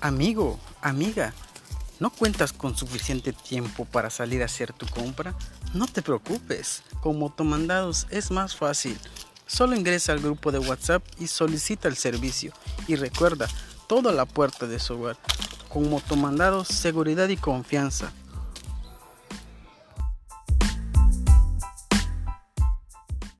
Amigo, amiga, ¿no cuentas con suficiente tiempo para salir a hacer tu compra? No te preocupes, con Motomandados es más fácil. Solo ingresa al grupo de WhatsApp y solicita el servicio. Y recuerda, toda la puerta de su hogar. Con Motomandados, seguridad y confianza.